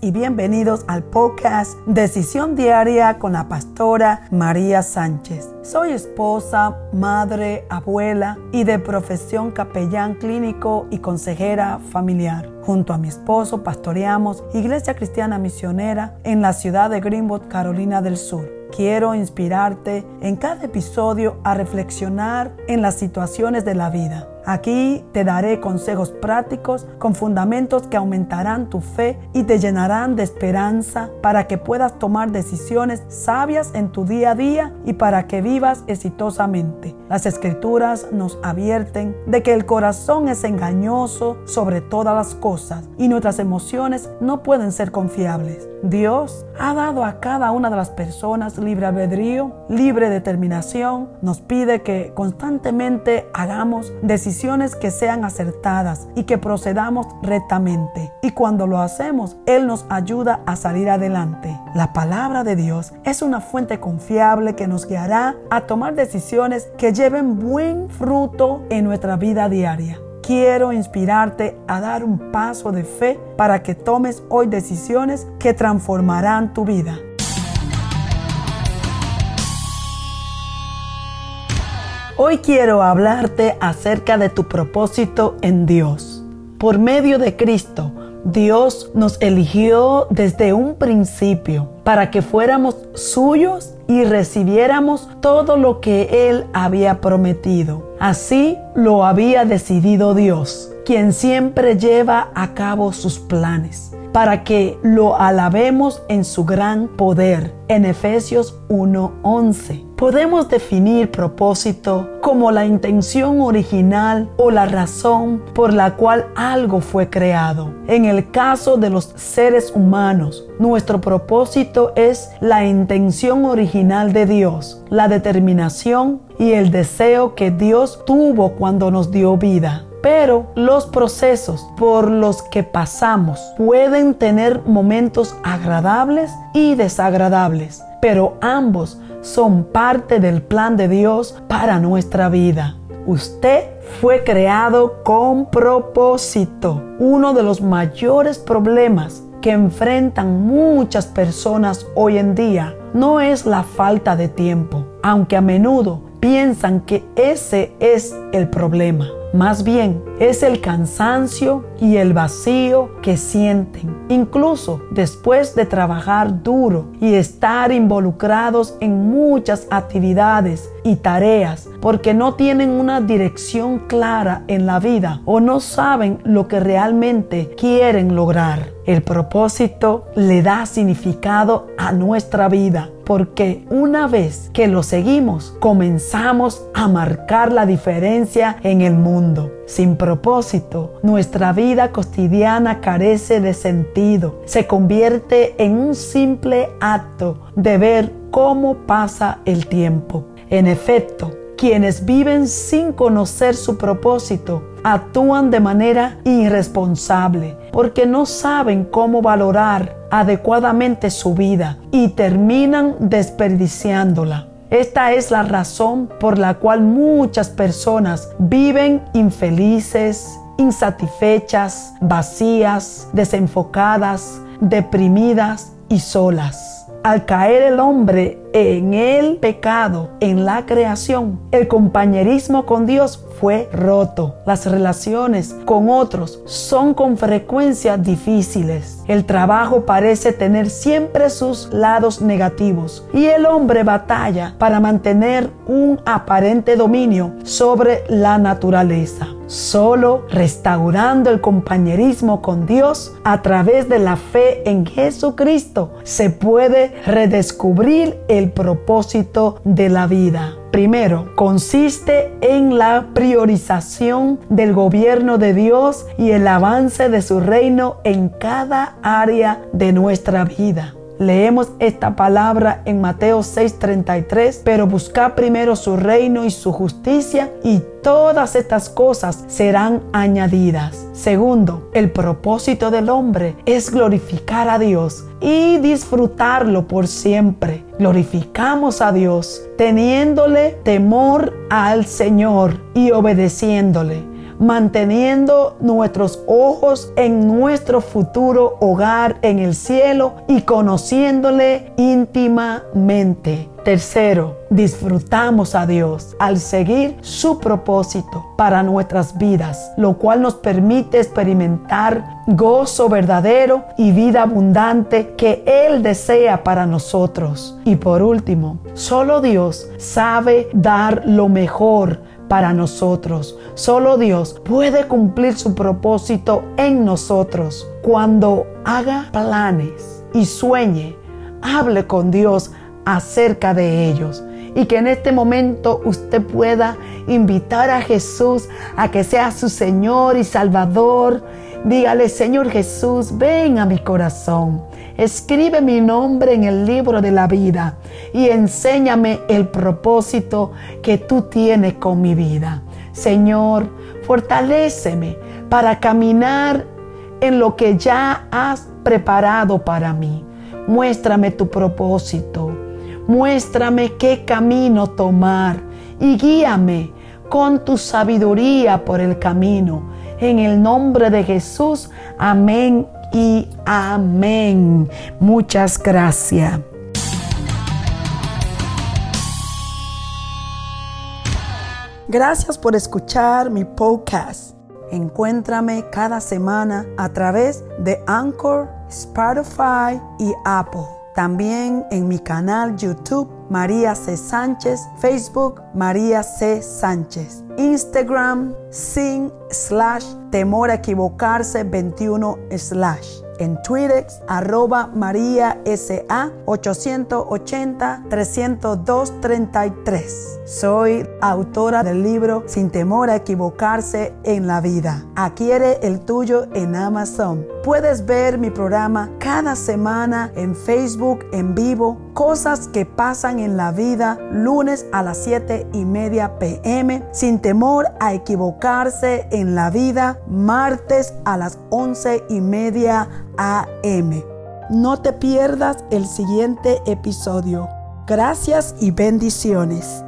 y bienvenidos al podcast Decisión Diaria con la pastora María Sánchez. Soy esposa, madre, abuela y de profesión capellán clínico y consejera familiar. Junto a mi esposo pastoreamos Iglesia Cristiana Misionera en la ciudad de Greenwood, Carolina del Sur. Quiero inspirarte en cada episodio a reflexionar en las situaciones de la vida Aquí te daré consejos prácticos con fundamentos que aumentarán tu fe y te llenarán de esperanza para que puedas tomar decisiones sabias en tu día a día y para que vivas exitosamente. Las escrituras nos advierten de que el corazón es engañoso sobre todas las cosas y nuestras emociones no pueden ser confiables. Dios ha dado a cada una de las personas libre albedrío, libre determinación. Nos pide que constantemente hagamos decisiones que sean acertadas y que procedamos rectamente. Y cuando lo hacemos, Él nos ayuda a salir adelante. La palabra de Dios es una fuente confiable que nos guiará a tomar decisiones que lleven buen fruto en nuestra vida diaria quiero inspirarte a dar un paso de fe para que tomes hoy decisiones que transformarán tu vida. Hoy quiero hablarte acerca de tu propósito en Dios. Por medio de Cristo, Dios nos eligió desde un principio para que fuéramos suyos y recibiéramos todo lo que Él había prometido. Así lo había decidido Dios, quien siempre lleva a cabo sus planes para que lo alabemos en su gran poder. En Efesios 1:11. Podemos definir propósito como la intención original o la razón por la cual algo fue creado. En el caso de los seres humanos, nuestro propósito es la intención original de Dios, la determinación y el deseo que Dios tuvo cuando nos dio vida. Pero los procesos por los que pasamos pueden tener momentos agradables y desagradables, pero ambos son parte del plan de Dios para nuestra vida. Usted fue creado con propósito. Uno de los mayores problemas que enfrentan muchas personas hoy en día no es la falta de tiempo, aunque a menudo piensan que ese es el problema. Más bien es el cansancio y el vacío que sienten, incluso después de trabajar duro y estar involucrados en muchas actividades y tareas, porque no tienen una dirección clara en la vida o no saben lo que realmente quieren lograr. El propósito le da significado a nuestra vida porque una vez que lo seguimos, comenzamos a marcar la diferencia en el mundo. Sin propósito, nuestra vida cotidiana carece de sentido. Se convierte en un simple acto de ver cómo pasa el tiempo. En efecto, quienes viven sin conocer su propósito actúan de manera irresponsable porque no saben cómo valorar adecuadamente su vida y terminan desperdiciándola. Esta es la razón por la cual muchas personas viven infelices, insatisfechas, vacías, desenfocadas, deprimidas y solas. Al caer el hombre en el pecado, en la creación, el compañerismo con Dios fue roto. Las relaciones con otros son con frecuencia difíciles. El trabajo parece tener siempre sus lados negativos y el hombre batalla para mantener un aparente dominio sobre la naturaleza. Solo restaurando el compañerismo con Dios a través de la fe en Jesucristo se puede redescubrir el propósito de la vida. Primero, consiste en la priorización del gobierno de Dios y el avance de su reino en cada área de nuestra vida. Leemos esta palabra en Mateo 6:33, pero busca primero su reino y su justicia y todas estas cosas serán añadidas. Segundo, el propósito del hombre es glorificar a Dios y disfrutarlo por siempre. Glorificamos a Dios teniéndole temor al Señor y obedeciéndole manteniendo nuestros ojos en nuestro futuro hogar en el cielo y conociéndole íntimamente. Tercero, disfrutamos a Dios al seguir su propósito para nuestras vidas, lo cual nos permite experimentar gozo verdadero y vida abundante que Él desea para nosotros. Y por último, solo Dios sabe dar lo mejor para nosotros. Solo Dios puede cumplir su propósito en nosotros. Cuando haga planes y sueñe, hable con Dios acerca de ellos. Y que en este momento usted pueda invitar a Jesús a que sea su Señor y Salvador. Dígale, Señor Jesús, ven a mi corazón. Escribe mi nombre en el libro de la vida y enséñame el propósito que tú tienes con mi vida. Señor, fortaléceme para caminar en lo que ya has preparado para mí. Muéstrame tu propósito Muéstrame qué camino tomar y guíame con tu sabiduría por el camino. En el nombre de Jesús, amén y amén. Muchas gracias. Gracias por escuchar mi podcast. Encuéntrame cada semana a través de Anchor, Spotify y Apple. También en mi canal YouTube María C. Sánchez, Facebook María C. Sánchez, Instagram sin slash temor a equivocarse 21 slash en Twitter, arroba María SA 880-302-33. Soy autora del libro Sin temor a equivocarse en la vida. Adquiere el tuyo en Amazon. Puedes ver mi programa cada semana en Facebook en vivo. Cosas que pasan en la vida lunes a las 7 y media pm. Sin temor a equivocarse en la vida martes a las 11 y media AM. No te pierdas el siguiente episodio. Gracias y bendiciones.